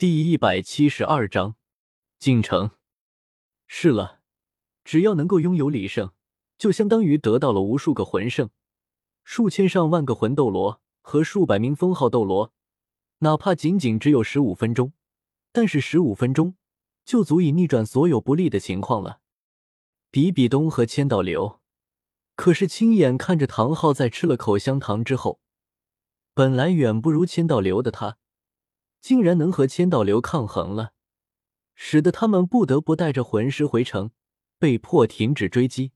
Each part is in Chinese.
第一百七十二章进城。是了，只要能够拥有李胜，就相当于得到了无数个魂圣、数千上万个魂斗罗和数百名封号斗罗。哪怕仅仅只有十五分钟，但是十五分钟就足以逆转所有不利的情况了。比比东和千道流可是亲眼看着唐昊在吃了口香糖之后，本来远不如千道流的他。竟然能和千道流抗衡了，使得他们不得不带着魂师回城，被迫停止追击。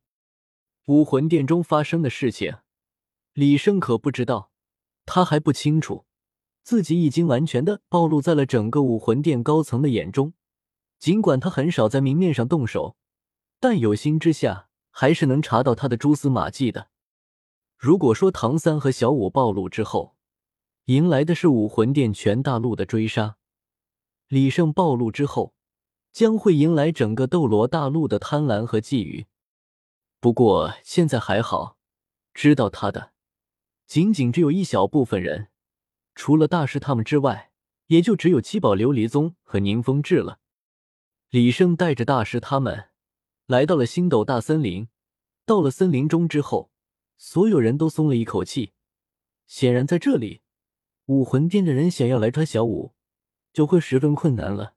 武魂殿中发生的事情，李胜可不知道，他还不清楚，自己已经完全的暴露在了整个武魂殿高层的眼中。尽管他很少在明面上动手，但有心之下还是能查到他的蛛丝马迹的。如果说唐三和小五暴露之后，迎来的是武魂殿全大陆的追杀。李胜暴露之后，将会迎来整个斗罗大陆的贪婪和觊觎。不过现在还好，知道他的仅仅只有一小部分人，除了大师他们之外，也就只有七宝琉璃宗和宁风致了。李胜带着大师他们来到了星斗大森林。到了森林中之后，所有人都松了一口气。显然，在这里。武魂殿的人想要来抓小五，就会十分困难了。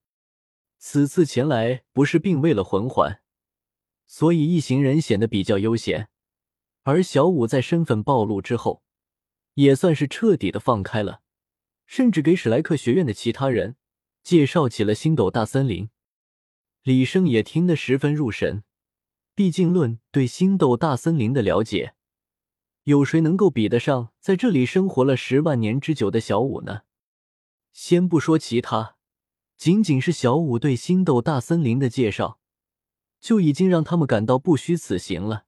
此次前来不是并为了魂环，所以一行人显得比较悠闲。而小五在身份暴露之后，也算是彻底的放开了，甚至给史莱克学院的其他人介绍起了星斗大森林。李胜也听得十分入神，毕竟论对星斗大森林的了解。有谁能够比得上在这里生活了十万年之久的小五呢？先不说其他，仅仅是小五对星斗大森林的介绍，就已经让他们感到不虚此行了。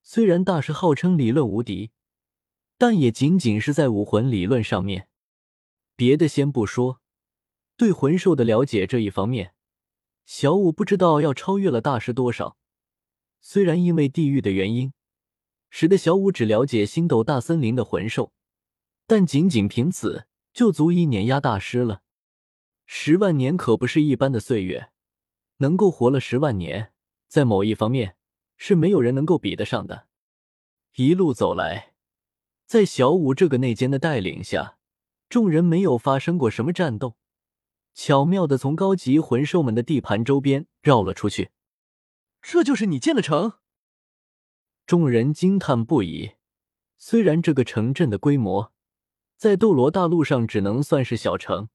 虽然大师号称理论无敌，但也仅仅是在武魂理论上面。别的先不说，对魂兽的了解这一方面，小五不知道要超越了大师多少。虽然因为地域的原因。使得小五只了解星斗大森林的魂兽，但仅仅凭此就足以碾压大师了。十万年可不是一般的岁月，能够活了十万年，在某一方面是没有人能够比得上的。一路走来，在小五这个内奸的带领下，众人没有发生过什么战斗，巧妙的从高级魂兽们的地盘周边绕了出去。这就是你建的城？众人惊叹不已。虽然这个城镇的规模在斗罗大陆上只能算是小城，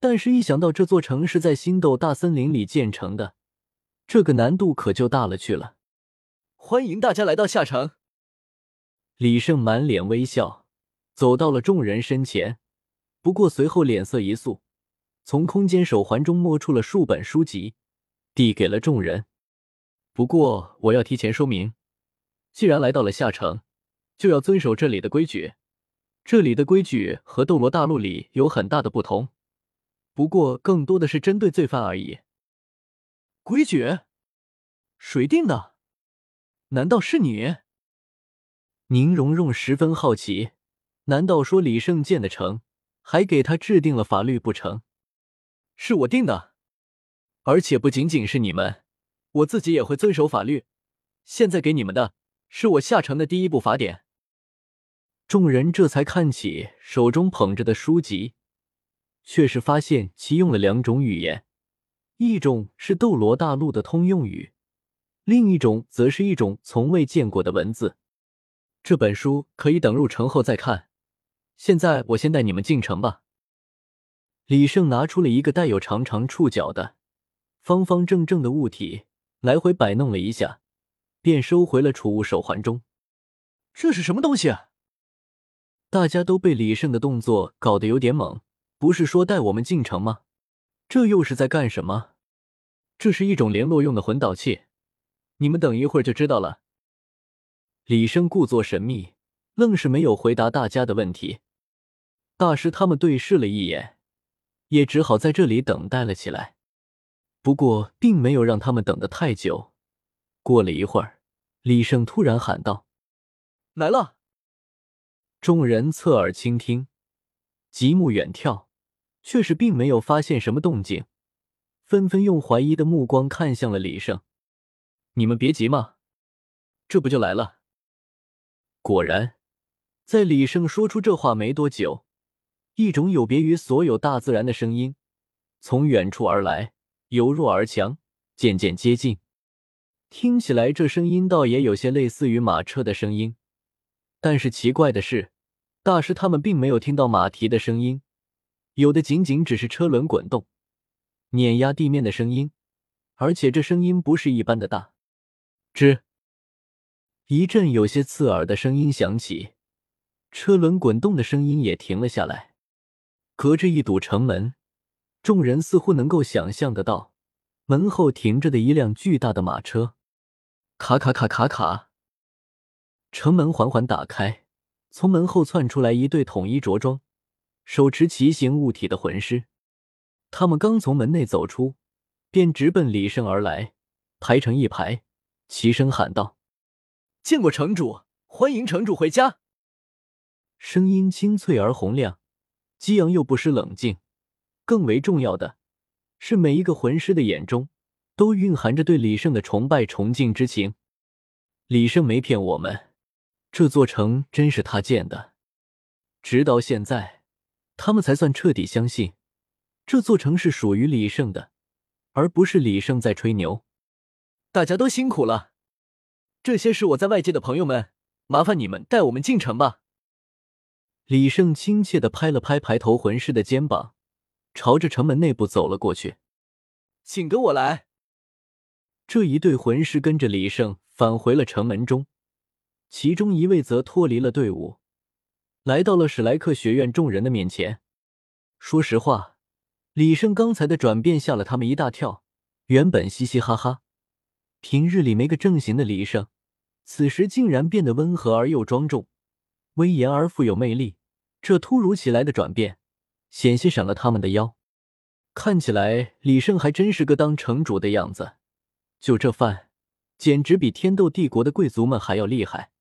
但是一想到这座城是在星斗大森林里建成的，这个难度可就大了去了。欢迎大家来到下城。李胜满脸微笑，走到了众人身前，不过随后脸色一肃，从空间手环中摸出了数本书籍，递给了众人。不过我要提前说明。既然来到了下城，就要遵守这里的规矩。这里的规矩和斗罗大陆里有很大的不同，不过更多的是针对罪犯而已。规矩？谁定的？难道是你？宁荣荣十分好奇，难道说李胜建的城还给他制定了法律不成？是我定的，而且不仅仅是你们，我自己也会遵守法律。现在给你们的。是我下城的第一部法典。众人这才看起手中捧着的书籍，却是发现其用了两种语言，一种是斗罗大陆的通用语，另一种则是一种从未见过的文字。这本书可以等入城后再看。现在我先带你们进城吧。李胜拿出了一个带有长长触角的、方方正正的物体，来回摆弄了一下。便收回了储物手环中。这是什么东西？啊大家都被李胜的动作搞得有点懵。不是说带我们进城吗？这又是在干什么？这是一种联络用的魂导器，你们等一会儿就知道了。李胜故作神秘，愣是没有回答大家的问题。大师他们对视了一眼，也只好在这里等待了起来。不过，并没有让他们等得太久。过了一会儿。李胜突然喊道：“来了！”众人侧耳倾听，极目远眺，却是并没有发现什么动静，纷纷用怀疑的目光看向了李胜。你们别急嘛，这不就来了？果然，在李胜说出这话没多久，一种有别于所有大自然的声音从远处而来，由弱而强，渐渐接近。听起来，这声音倒也有些类似于马车的声音。但是奇怪的是，大师他们并没有听到马蹄的声音，有的仅仅只是车轮滚动、碾压地面的声音，而且这声音不是一般的大。吱，一阵有些刺耳的声音响起，车轮滚动的声音也停了下来。隔着一堵城门，众人似乎能够想象得到，门后停着的一辆巨大的马车。卡卡卡卡卡。城门缓缓打开，从门后窜出来一对统一着装、手持奇形物体的魂师。他们刚从门内走出，便直奔李胜而来，排成一排，齐声喊道：“见过城主，欢迎城主回家！”声音清脆而洪亮，激昂又不失冷静。更为重要的是，每一个魂师的眼中都蕴含着对李胜的崇拜、崇敬之情。李胜没骗我们。这座城真是他建的，直到现在，他们才算彻底相信这座城是属于李胜的，而不是李胜在吹牛。大家都辛苦了，这些是我在外界的朋友们，麻烦你们带我们进城吧。李胜亲切的拍了拍排头魂师的肩膀，朝着城门内部走了过去。请跟我来。这一对魂师跟着李胜返回了城门中。其中一位则脱离了队伍，来到了史莱克学院众人的面前。说实话，李胜刚才的转变吓了他们一大跳。原本嘻嘻哈哈、平日里没个正形的李胜，此时竟然变得温和而又庄重，威严而富有魅力。这突如其来的转变，险些闪了他们的腰。看起来，李胜还真是个当城主的样子。就这饭，简直比天斗帝国的贵族们还要厉害。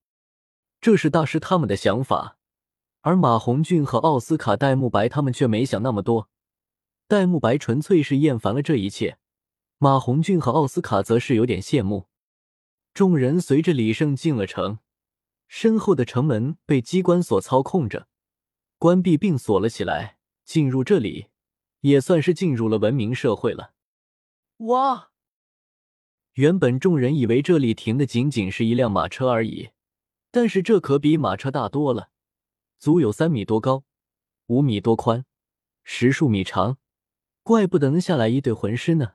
这是大师他们的想法，而马红俊和奥斯卡戴沐白他们却没想那么多。戴沐白纯粹是厌烦了这一切，马红俊和奥斯卡则是有点羡慕。众人随着李胜进了城，身后的城门被机关所操控着，关闭并锁了起来。进入这里，也算是进入了文明社会了。哇！原本众人以为这里停的仅仅是一辆马车而已。但是这可比马车大多了，足有三米多高，五米多宽，十数米长，怪不得能下来一对魂师呢。